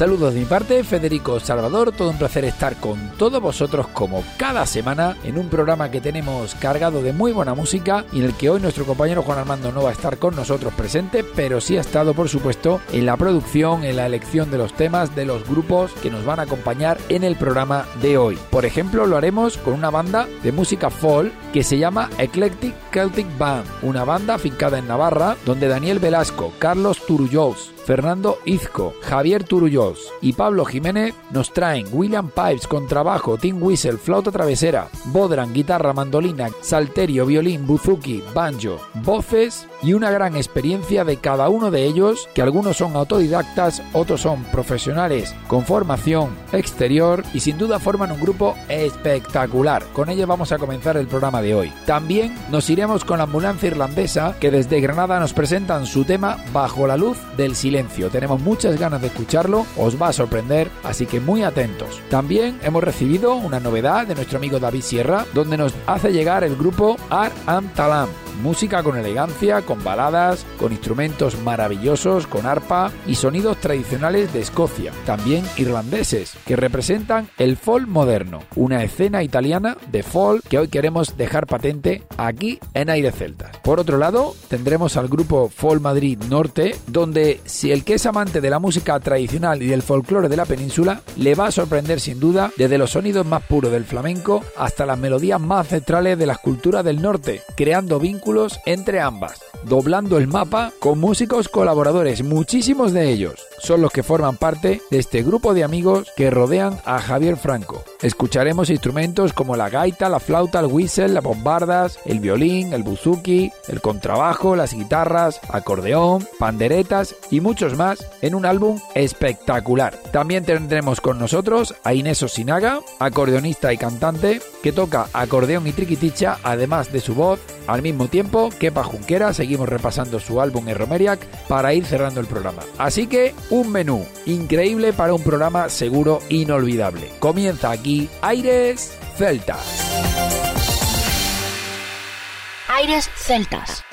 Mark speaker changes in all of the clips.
Speaker 1: Saludos de mi parte, Federico Salvador, todo un placer estar con todos vosotros como cada semana en un programa que tenemos cargado de muy buena música y en el que hoy nuestro compañero Juan Armando no va a estar con nosotros presente, pero sí ha estado por supuesto en la producción, en la elección de los temas, de los grupos que nos van a acompañar en el programa de hoy. Por ejemplo, lo haremos con una banda de música folk que se llama Eclectic Celtic Band, una banda afincada en Navarra donde Daniel Velasco, Carlos Turullos, Fernando Izco, Javier Turullos y Pablo Jiménez nos traen William Pipes con trabajo, Tim Whistle, flauta travesera, Bodran, guitarra, mandolina, salterio, violín, buzuki, banjo, voces y una gran experiencia de cada uno de ellos, que algunos son autodidactas, otros son profesionales con formación exterior y sin duda forman un grupo espectacular. Con ellos vamos a comenzar el programa de hoy. También nos iremos con la ambulancia irlandesa que desde Granada nos presentan su tema Bajo la luz del silencio. Tenemos muchas ganas de escucharlo, os va a sorprender, así que muy atentos. También hemos recibido una novedad de nuestro amigo David Sierra, donde nos hace llegar el grupo Ar Am Talam música con elegancia, con baladas, con instrumentos maravillosos, con arpa y sonidos tradicionales de Escocia, también irlandeses, que representan el folk moderno, una escena italiana de folk que hoy queremos dejar patente aquí en Aire Celtas. Por otro lado, tendremos al grupo Folk Madrid Norte, donde si el que es amante de la música tradicional y del folclore de la península, le va a sorprender sin duda desde los sonidos más puros del flamenco hasta las melodías más centrales de las culturas del norte, creando vínculos entre ambas, doblando el mapa con músicos colaboradores, muchísimos de ellos son los que forman parte de este grupo de amigos que rodean a Javier Franco. Escucharemos instrumentos como la gaita, la flauta, el whistle, las bombardas, el violín, el buzuki, el contrabajo, las guitarras, acordeón, panderetas y muchos más en un álbum espectacular. También tendremos con nosotros a Inés Osinaga, acordeonista y cantante, que toca acordeón y triquiticha además de su voz. Al mismo tiempo, Kepa Junquera, seguimos repasando su álbum en Romeriac para ir cerrando el programa. Así que un menú increíble para un programa seguro inolvidable. Comienza aquí Aires Celtas.
Speaker 2: Aires Celtas.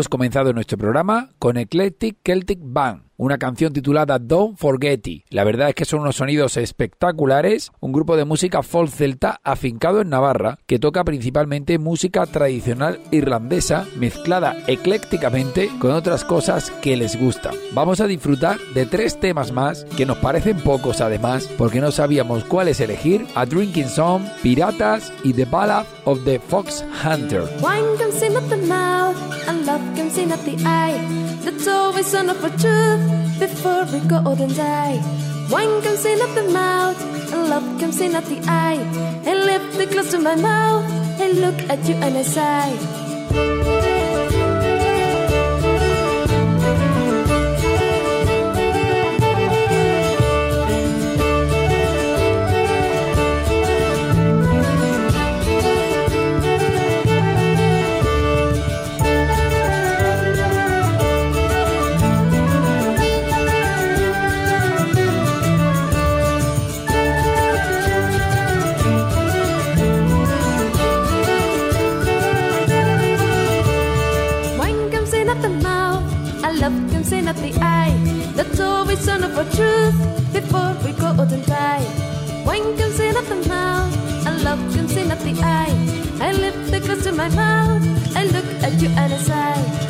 Speaker 1: Hemos comenzado nuestro programa con Eclectic Celtic Band, una canción titulada Don't Forget It. La verdad es que son unos sonidos espectaculares, un grupo de música folk celta afincado en Navarra que toca principalmente música tradicional irlandesa mezclada eclécticamente con otras cosas que les gustan. Vamos a disfrutar de tres temas más que nos parecen pocos además porque no sabíamos cuáles elegir, A Drinking Song, Piratas y The Ballad of the Fox Hunter.
Speaker 3: Wine comes in at the mouth and love comes in at the eye. That's always of a truth before we go old and die. Wine comes in at the mouth and love comes in at the eye. I lift the glass to my mouth and look at you and I sigh. Truth before we go out and die. Wine comes in at the mouth, and love comes in at the eye. I lift the glass to my mouth, I look at you and I sigh.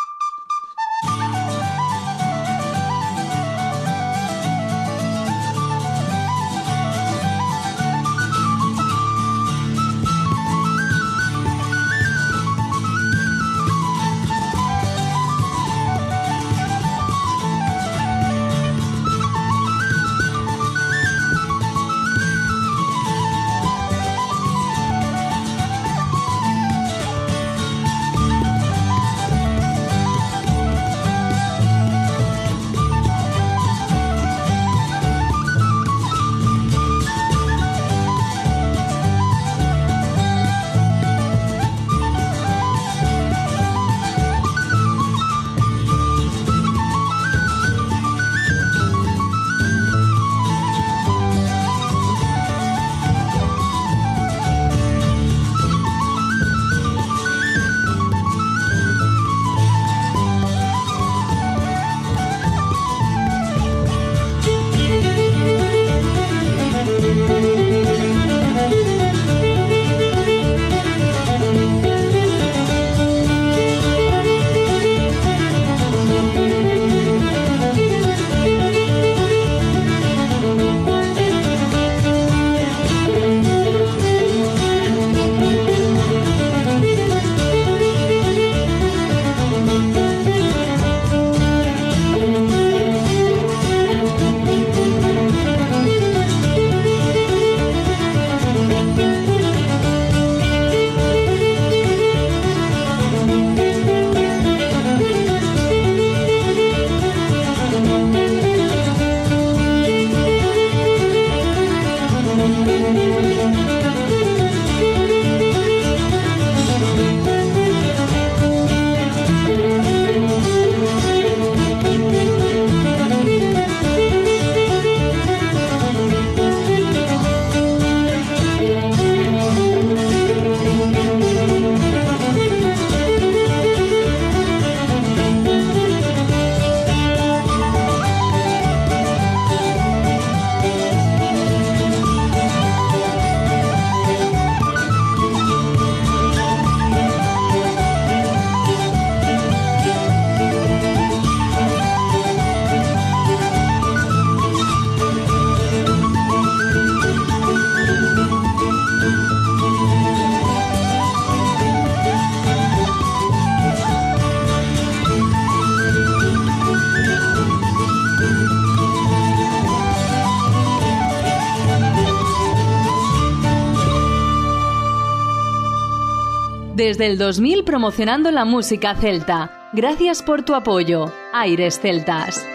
Speaker 4: Desde el 2000 promocionando la música celta. Gracias por tu apoyo. Aires Celtas.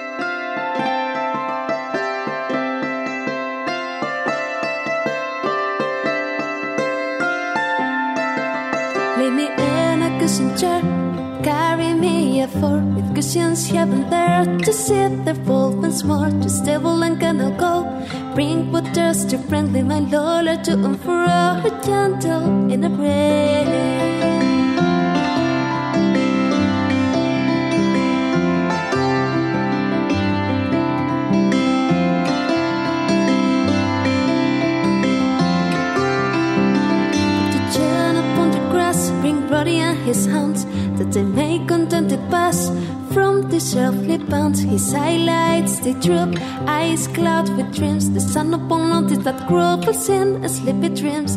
Speaker 3: Lay carry me a fort with cushions here there to sit there full once more to stable and canal go. Bring waters to friendly my Lola to and fro, gentle in a rain. His hands that they may contented pass from the earthly bounds. His eyelids they droop, eyes cloud with dreams. The sun upon notice that grovels in a sleepy dreams.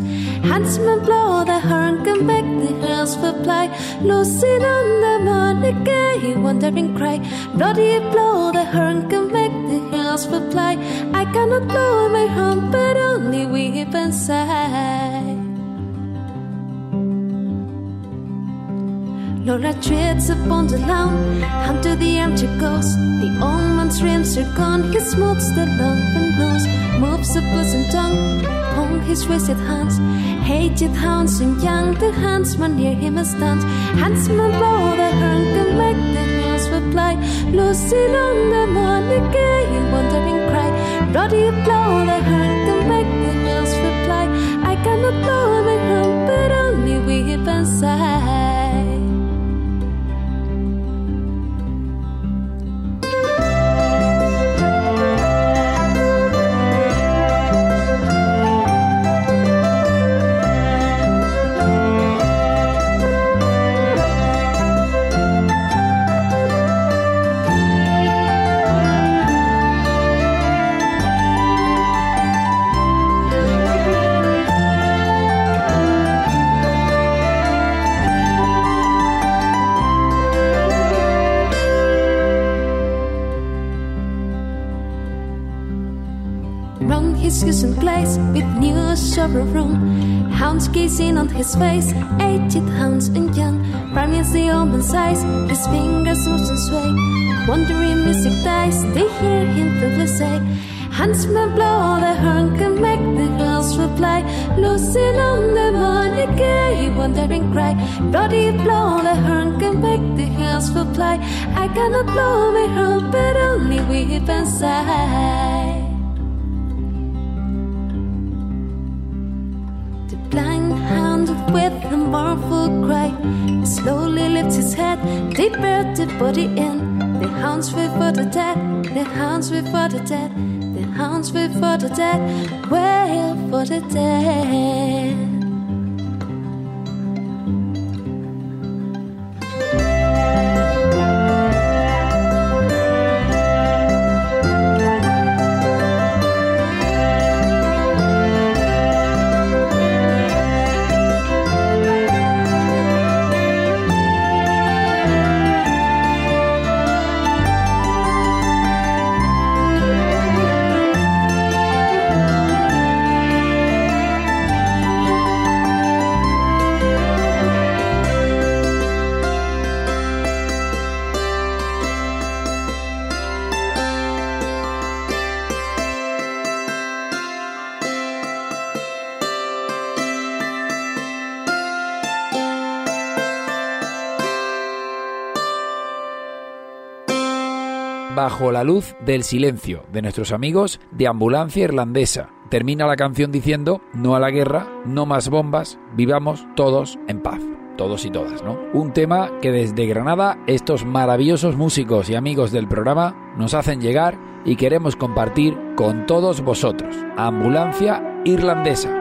Speaker 3: Huntsmen blow the horn, come back the hills reply. Losing on the morning gay, wandering cry. Brody blow the horn, come back the hills reply. I cannot blow my horn, but only weep and sigh. Laura treads upon the lawn, to the empty ghost. The old man's dreams are gone, he smooths the lumpen nose, moves the bosom tongue upon his wasted hands. Hated hounds and young, the huntsman near him stands. Huntsman blow the horn, can make the hills reply. Losing on the morning gay, wandering cry. Roddy blow the horn, can make the hills reply. I cannot blow my horn, but only weep and sigh. With new a room. Hounds gazing on his face, aged hounds and young. Priming the open size, his fingers moves and sway. Wandering music dies, they hear him feebly say. Huntsmen blow the horn, can make the hills reply. Losing on the morning gay, wandering cry. Bloody blow the horn, can make the hills reply. I cannot blow my horn, but only weep and sigh. Slowly lifts his head, they bury the body in. The hounds wait for the dead, the hounds wait for the dead, the hounds wait for the dead, wail for the dead.
Speaker 1: Bajo la luz del silencio de nuestros amigos de Ambulancia Irlandesa. Termina la canción diciendo, no a la guerra, no más bombas, vivamos todos en paz. Todos y todas, ¿no? Un tema que desde Granada estos maravillosos músicos y amigos del programa nos hacen llegar y queremos compartir con todos vosotros. Ambulancia Irlandesa.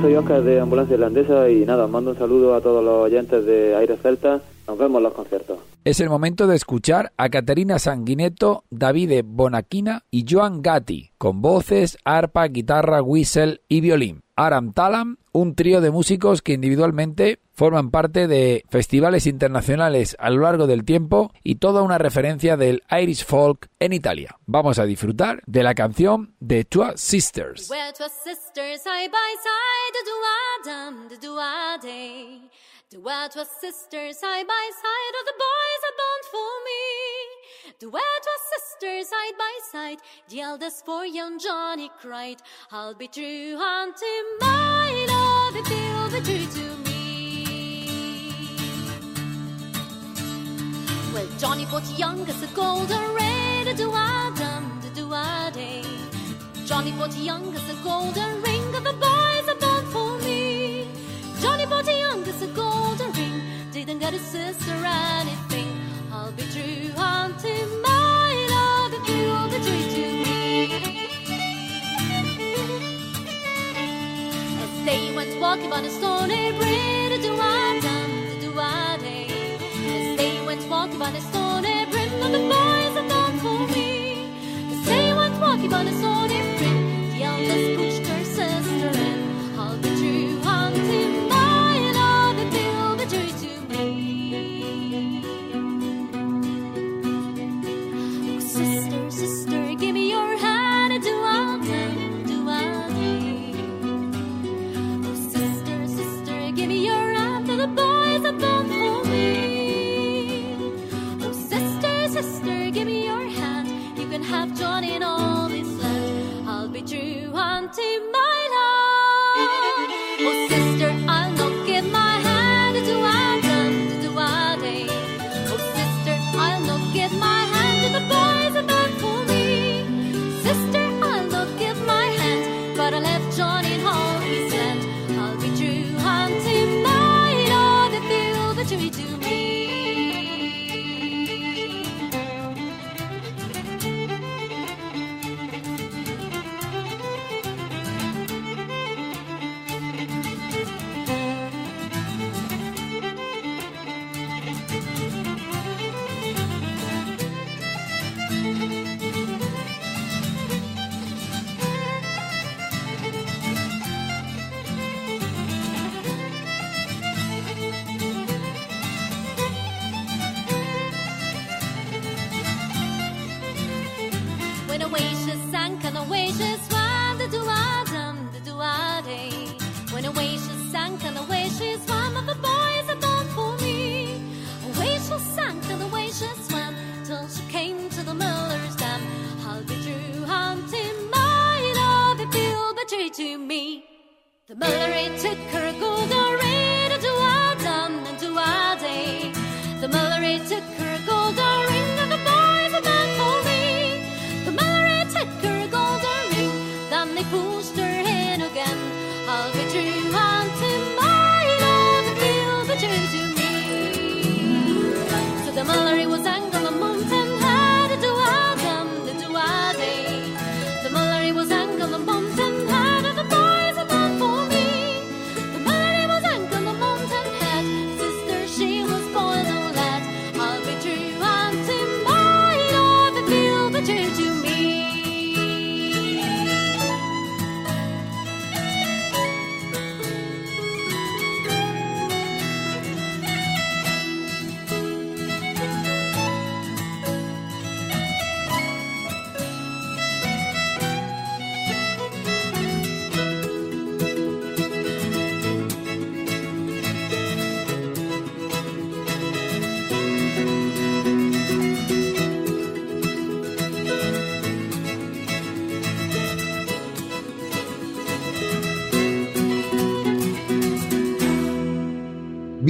Speaker 5: Soy Oscar de Ambulancia Irlandesa y nada, mando un saludo a todos los oyentes de Aire Celta. Nos vemos en los conciertos.
Speaker 1: Es el momento de escuchar a Caterina Sanguineto, Davide Bonaquina y Joan Gatti, con voces, arpa, guitarra, whistle y violín. Aram Talam, un trío de músicos que individualmente forman parte de festivales internacionales a lo largo del tiempo y toda una referencia del Irish folk en Italia. Vamos a disfrutar de la canción de Two Sisters.
Speaker 6: Wet was sisters side by side, all the boys are born for me. Wet was sisters side by side, the eldest for young Johnny cried, I'll be true unto my love if you'll be true to me. Well, Johnny bought youngest a golden ring, the do the do. Johnny bought youngest a golden ring, of the boys didn't a sister anything. I'll be true unto my love if you'll be true to me. As they went walking by the stony bridge, do I dum, do I day. As they went walking by the stony bridge, and the boys are born for me. As they went walking by the stony bridge, the eldest pushed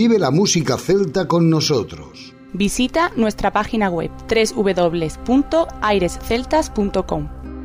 Speaker 7: Vive la música celta con nosotros.
Speaker 8: Visita nuestra página web www.airesceltas.com.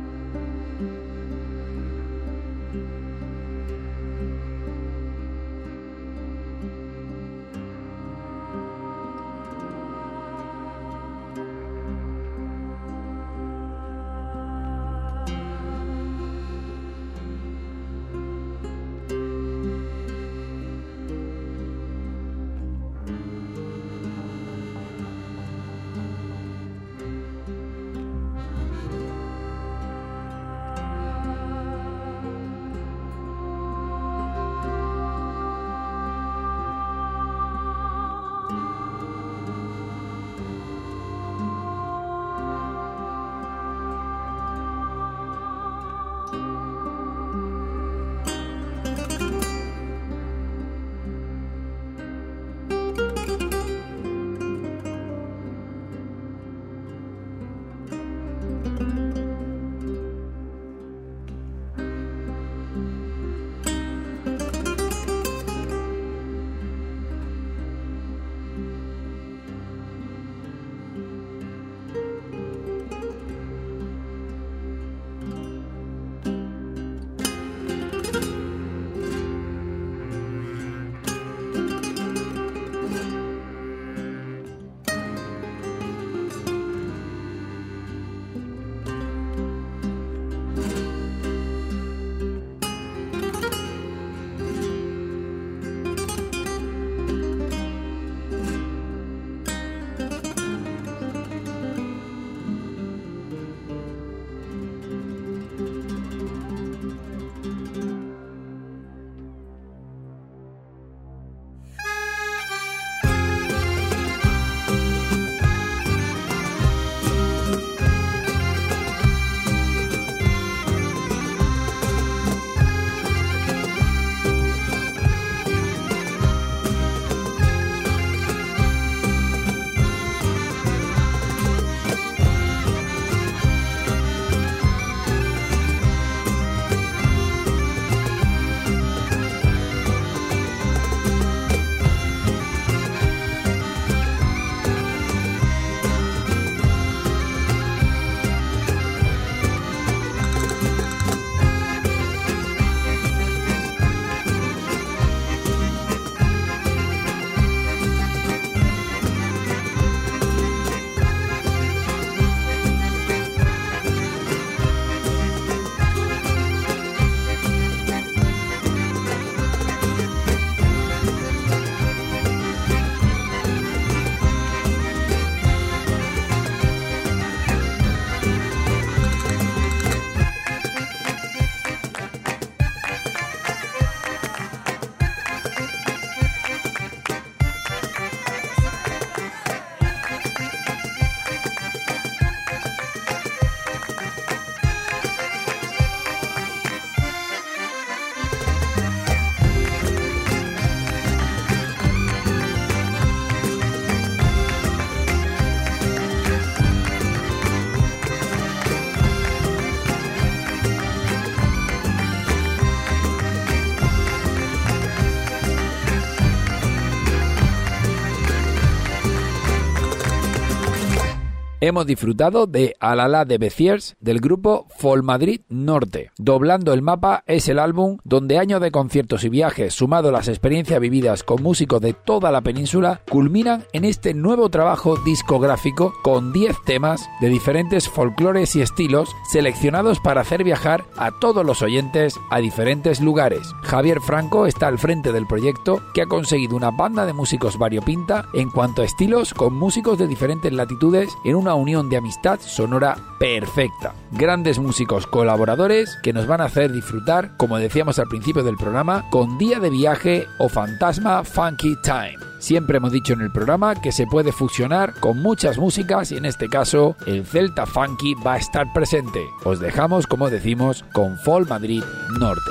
Speaker 1: Hemos disfrutado de Alala de Beziers del grupo Fol Madrid Norte. Doblando el mapa es el álbum donde años de conciertos y viajes, sumado a las experiencias vividas con músicos de toda la península, culminan en este nuevo trabajo discográfico con 10 temas de diferentes folclores y estilos seleccionados para hacer viajar a todos los oyentes a diferentes lugares. Javier Franco está al frente del proyecto que ha conseguido una banda de músicos variopinta en cuanto a estilos con músicos de diferentes latitudes en una unión de amistad sonora perfecta. Grandes músicos colaboradores que nos van a hacer disfrutar, como decíamos al principio del programa, con Día de Viaje o Fantasma Funky Time. Siempre hemos dicho en el programa que se puede fusionar con muchas músicas y en este caso el Celta Funky va a estar presente. Os dejamos, como decimos, con Fall Madrid Norte.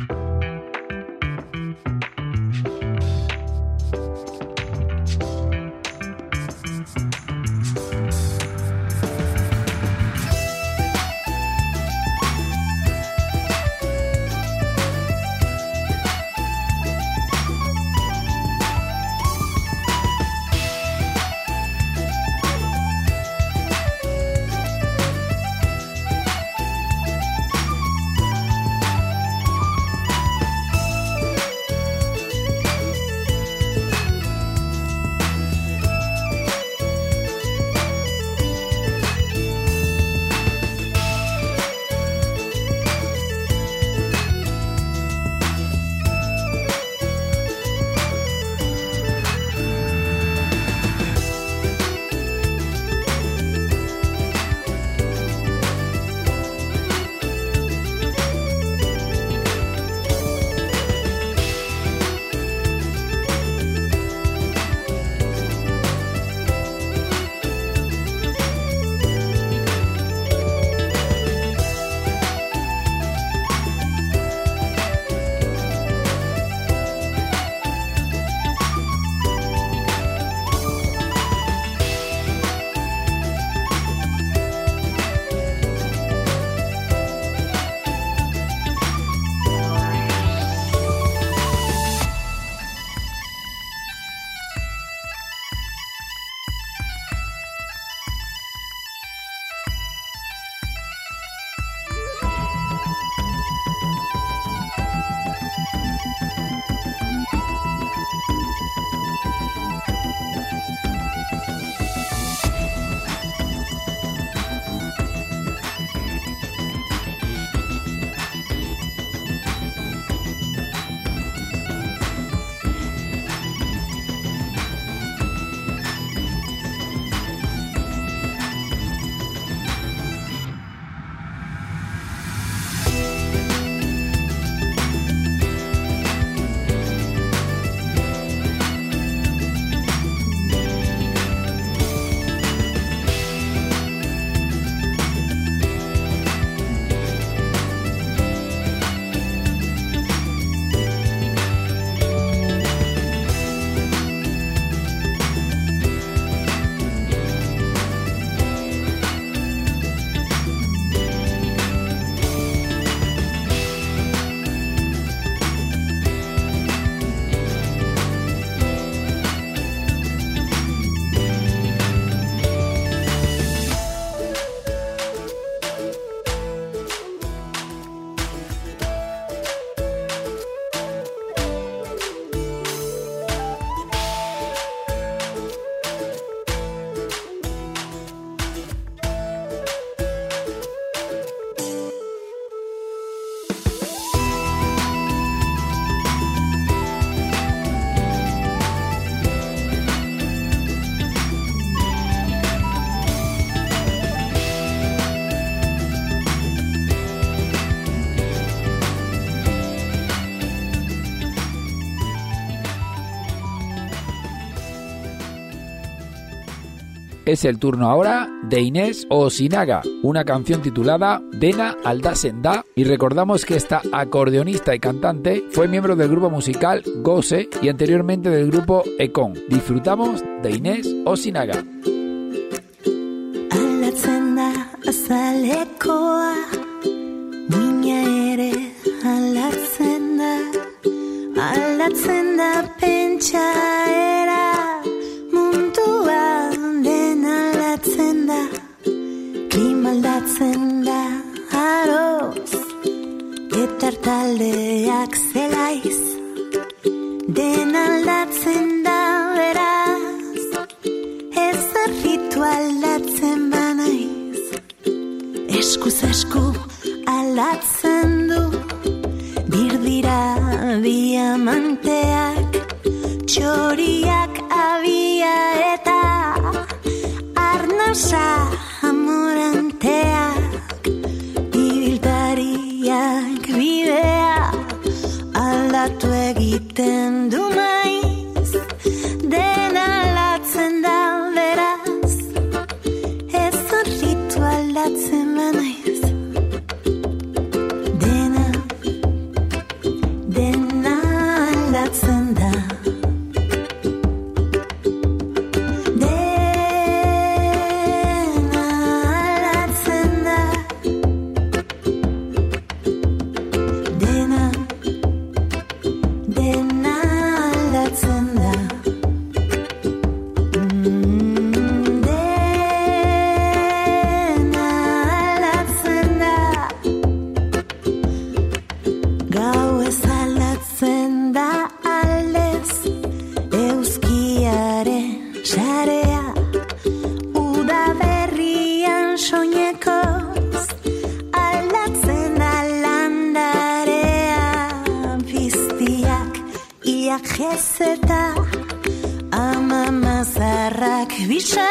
Speaker 1: Es el turno ahora de Inés Osinaga, una canción titulada Dena Alda Senda y recordamos que esta acordeonista y cantante fue miembro del grupo musical Gose y anteriormente del grupo Econ. Disfrutamos de Inés Osinaga.
Speaker 9: Zelaiz Den aldatzen da beraz. Ez arritu aldatzen banaiz Eskuz esku aldatzen du. Birdira diamanteak Txoriak abia eta Arnasa zeta ama mazarrak bisa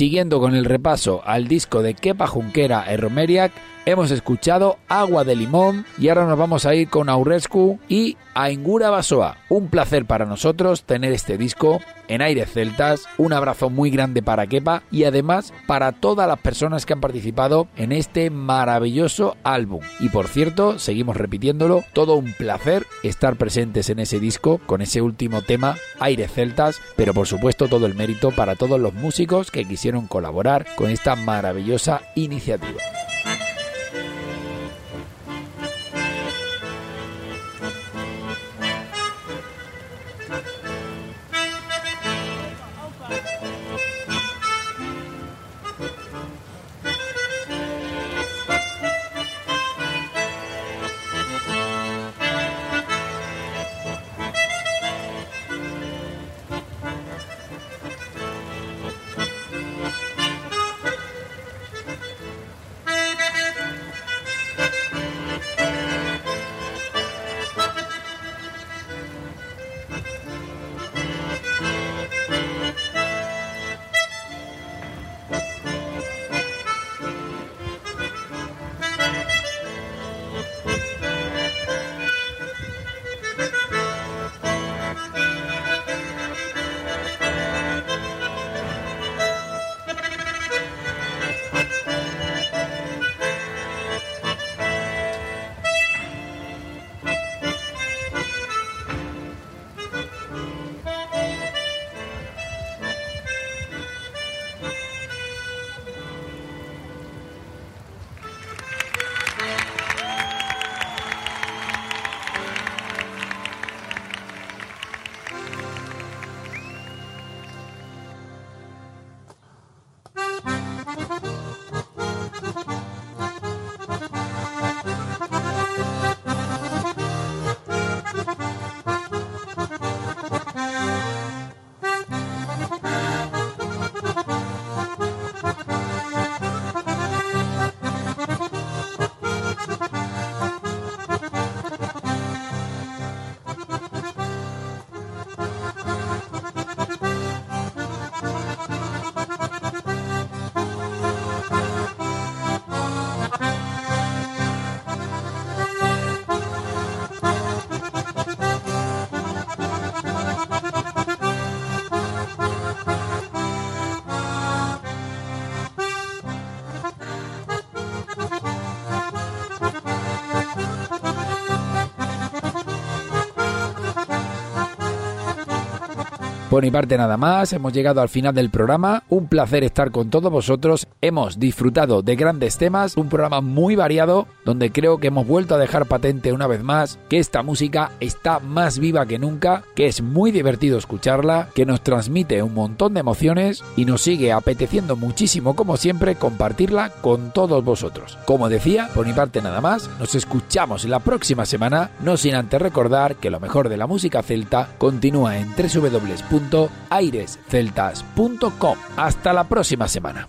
Speaker 1: siguiendo con el repaso al disco de Kepa Junquera e Romeriac, hemos escuchado Agua de Limón y ahora nos vamos a ir con Aurescu y Aingura Basoa. Un placer para nosotros tener este disco en Aires Celtas, un abrazo muy grande para Kepa y además para todas las personas que han participado en este maravilloso álbum. Y por cierto, seguimos repitiéndolo, todo un placer estar presentes en ese disco con ese último tema, Aires Celtas, pero por supuesto todo el mérito para todos los músicos que quisieron colaborar con esta maravillosa iniciativa. Por mi parte nada más, hemos llegado al final del programa. Un placer estar con todos vosotros. Hemos disfrutado de grandes temas, un programa muy variado donde creo que hemos vuelto a dejar patente una vez más que esta música está más viva que nunca, que es muy divertido escucharla, que nos transmite un montón de emociones y nos sigue apeteciendo muchísimo como siempre compartirla con todos vosotros. Como decía, por mi parte nada más, nos escuchamos la próxima semana, no sin antes recordar que lo mejor de la música celta continúa en www.airesceltas.com. Hasta la próxima semana.